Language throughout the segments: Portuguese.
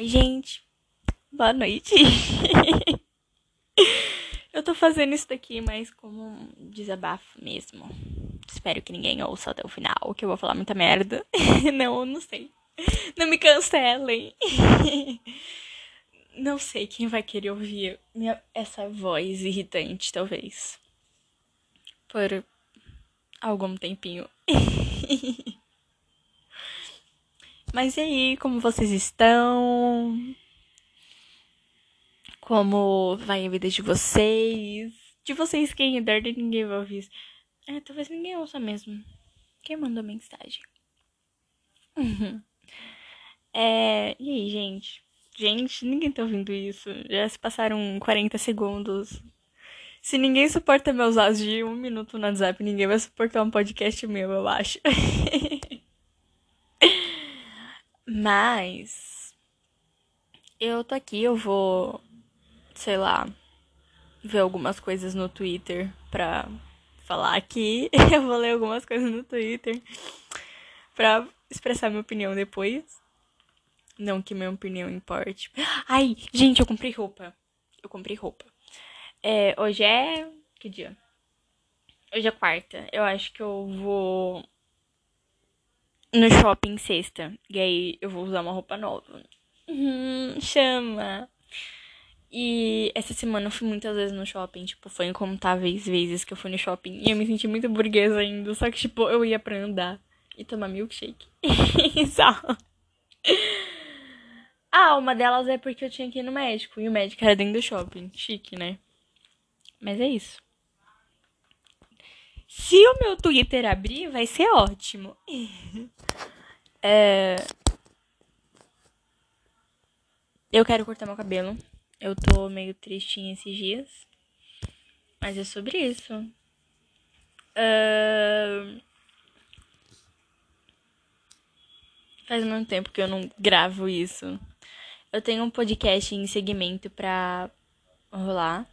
Oi, gente. Boa noite. Eu tô fazendo isso daqui mais como um desabafo mesmo. Espero que ninguém ouça até o final, que eu vou falar muita merda. Não, não sei. Não me cancelem. Não sei quem vai querer ouvir minha, essa voz irritante, talvez. Por algum tempinho. Mas e aí, como vocês estão? Como vai a vida de vocês? De vocês quem é de ninguém vai ouvir isso. É, talvez ninguém ouça mesmo. Quem mandou mensagem? é, e aí, gente? Gente, ninguém tá ouvindo isso. Já se passaram 40 segundos. Se ninguém suporta meus áudios de um minuto no WhatsApp, ninguém vai suportar um podcast meu, eu acho. Mas eu tô aqui, eu vou, sei lá, ver algumas coisas no Twitter pra falar aqui. Eu vou ler algumas coisas no Twitter pra expressar minha opinião depois. Não que minha opinião importe. Ai, gente, eu comprei roupa. Eu comprei roupa. É, hoje é. Que dia? Hoje é quarta. Eu acho que eu vou no shopping sexta. E aí eu vou usar uma roupa nova. Uhum, chama. E essa semana eu fui muitas vezes no shopping, tipo, foi incontáveis vezes que eu fui no shopping. E eu me senti muito burguesa ainda. Só que, tipo, eu ia pra andar e tomar milkshake. Só. Ah, uma delas é porque eu tinha que ir no médico. E o médico era dentro do shopping. Chique, né? Mas é isso. Se o meu Twitter abrir, vai ser ótimo. é... Eu quero cortar meu cabelo. Eu tô meio tristinha esses dias. Mas é sobre isso. Uh... Faz muito tempo que eu não gravo isso. Eu tenho um podcast em segmento pra rolar,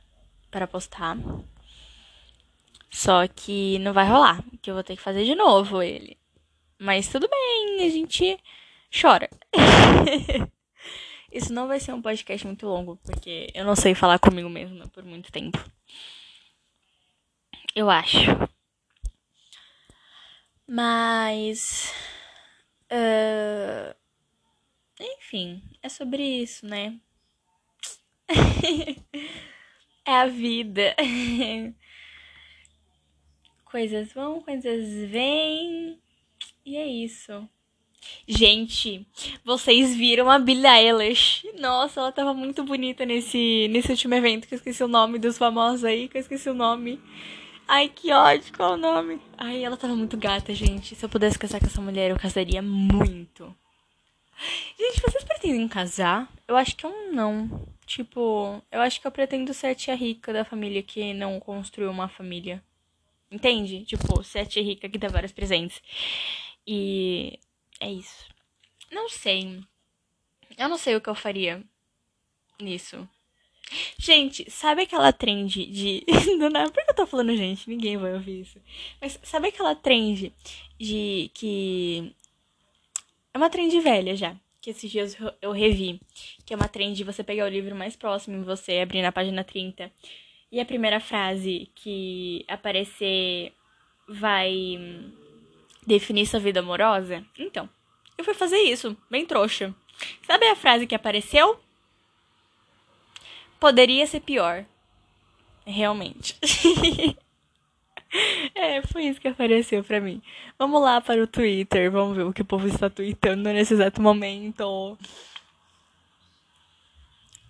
para postar. Só que não vai rolar, que eu vou ter que fazer de novo ele. Mas tudo bem, a gente chora. Isso não vai ser um podcast muito longo, porque eu não sei falar comigo mesma por muito tempo. Eu acho. Mas. Uh, enfim, é sobre isso, né? é a vida. coisas vão, coisas vêm. E é isso. Gente, vocês viram a Billie Eilish? Nossa, ela tava muito bonita nesse, nesse último evento, que eu esqueci o nome dos famosos aí, que eu esqueci o nome. Ai, que ódio, qual o nome? Ai, ela tava muito gata, gente. Se eu pudesse casar com essa mulher, eu casaria muito. Gente, vocês pretendem casar? Eu acho que eu não. Tipo, eu acho que eu pretendo ser a tia rica da família que não construiu uma família. Entende? Tipo, a tia rica que dá vários presentes. E é isso. Não sei. Eu não sei o que eu faria nisso. Gente, sabe aquela trend de. Não, não, por que eu tô falando, gente? Ninguém vai ouvir isso. Mas sabe aquela trend de que é uma trend velha já, que esses dias eu revi. Que é uma trend de você pegar o livro mais próximo e você abrir na página 30. E a primeira frase que aparecer vai definir sua vida amorosa? Então, eu fui fazer isso, bem trouxa. Sabe a frase que apareceu? Poderia ser pior. Realmente. É, foi isso que apareceu pra mim. Vamos lá para o Twitter, vamos ver o que o povo está tweetando nesse exato momento.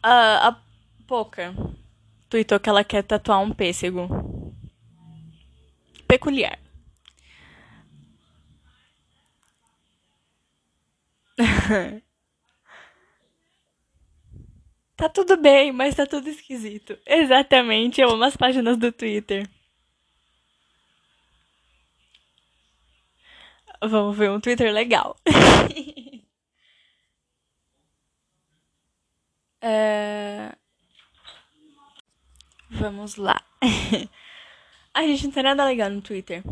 Uh, a Poca tweetou que ela quer tatuar um pêssego. Peculiar. tá tudo bem, mas tá tudo esquisito. Exatamente, eu amo as páginas do Twitter. Vamos ver um Twitter legal. é... Vamos lá. A gente não tem nada legal no Twitter.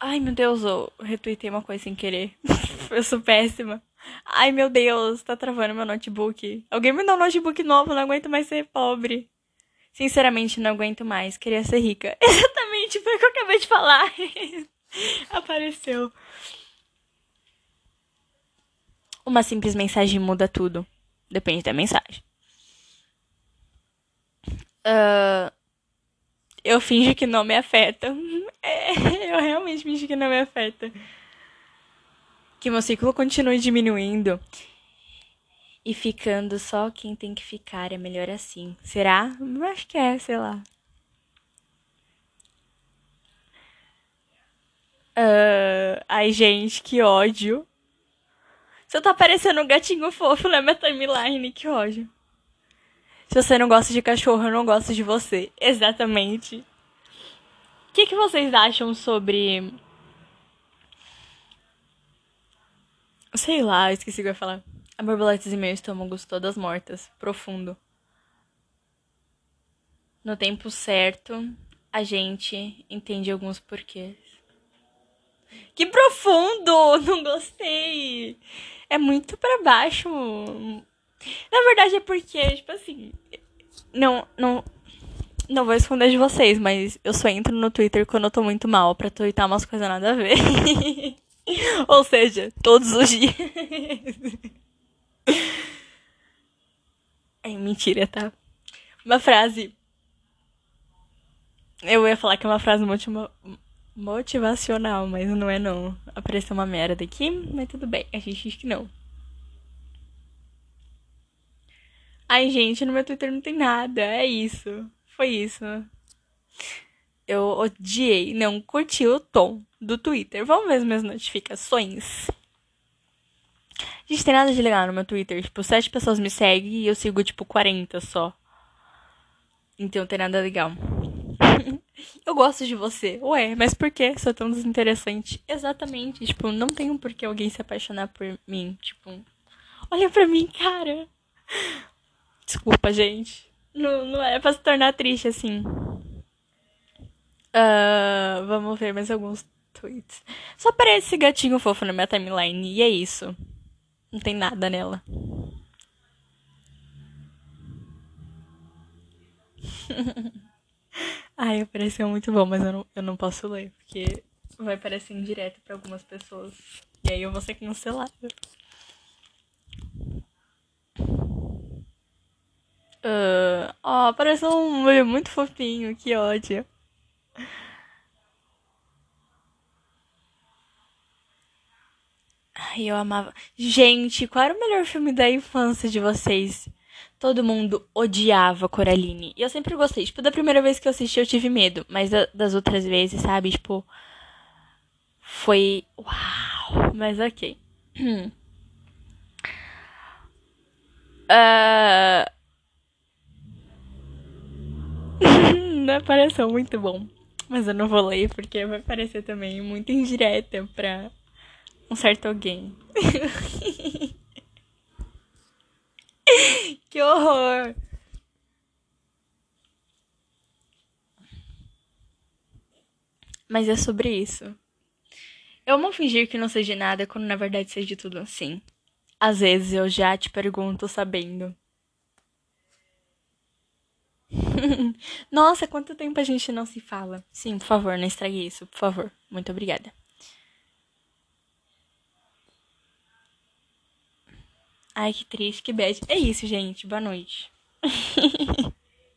Ai, meu Deus, eu retuitei uma coisa sem querer. eu sou péssima. Ai, meu Deus, tá travando meu notebook. Alguém me dá um notebook novo, não aguento mais ser pobre. Sinceramente, não aguento mais. Queria ser rica. Exatamente, foi o que eu acabei de falar. Apareceu. Uma simples mensagem muda tudo. Depende da mensagem. Uh, eu finjo que não me afeta. É, eu realmente finjo que não me afeta. Que meu ciclo continue diminuindo e ficando só quem tem que ficar é melhor assim. Será? Acho que é, sei lá. Uh, ai, gente, que ódio. Você tá parecendo um gatinho fofo na minha timeline, que ódio. Se você não gosta de cachorro, eu não gosto de você. Exatamente. O que, que vocês acham sobre. Sei lá, esqueci o que eu ia falar. A borboletas em meu estômago, todas mortas. Profundo. No tempo certo, a gente entende alguns porquês. Que profundo! Não gostei! É muito para baixo. Na verdade é porque, tipo assim. Não, não. Não vou esconder de vocês, mas eu só entro no Twitter quando eu tô muito mal pra twittar umas coisas nada a ver. Ou seja, todos os dias. É mentira, tá? Uma frase. Eu ia falar que é uma frase motiva... motivacional, mas não é não. Apareceu uma merda aqui, mas tudo bem. A gente diz que não. Ai, gente, no meu Twitter não tem nada. É isso. Foi isso. Eu odiei, não curti o tom do Twitter. Vamos ver as minhas notificações. Gente, tem nada de legal no meu Twitter. Tipo, sete pessoas me seguem e eu sigo, tipo, 40 só. Então tem nada legal. eu gosto de você. Ué, mas por que sou tão desinteressante? Exatamente. Tipo, não tem um porquê alguém se apaixonar por mim. Tipo, olha pra mim, cara. Desculpa, gente. Não, não é pra se tornar triste assim. Uh, vamos ver mais alguns tweets. Só aparece gatinho fofo na minha timeline. E é isso. Não tem nada nela. Ai, apareceu muito bom, mas eu não, eu não posso ler, porque vai aparecer em direto pra algumas pessoas. E aí eu vou ser cancelada. Uh, oh, apareceu um olho muito fofinho, que ódio. Ai, eu amava. Gente, qual era o melhor filme da infância de vocês? Todo mundo odiava Coraline. E eu sempre gostei. Tipo, da primeira vez que eu assisti eu tive medo. Mas das outras vezes, sabe? Tipo. Foi. Uau! Mas ok. uh... Não pareceu muito bom. Mas eu não vou ler porque vai parecer também muito indireta pra um certo alguém. que horror! Mas é sobre isso. Eu amo fingir que não seja nada quando na verdade seja tudo assim. Às vezes eu já te pergunto sabendo. Nossa, quanto tempo a gente não se fala? Sim, por favor, não estrague isso, por favor. Muito obrigada. Ai, que triste, que bad. É isso, gente. Boa noite.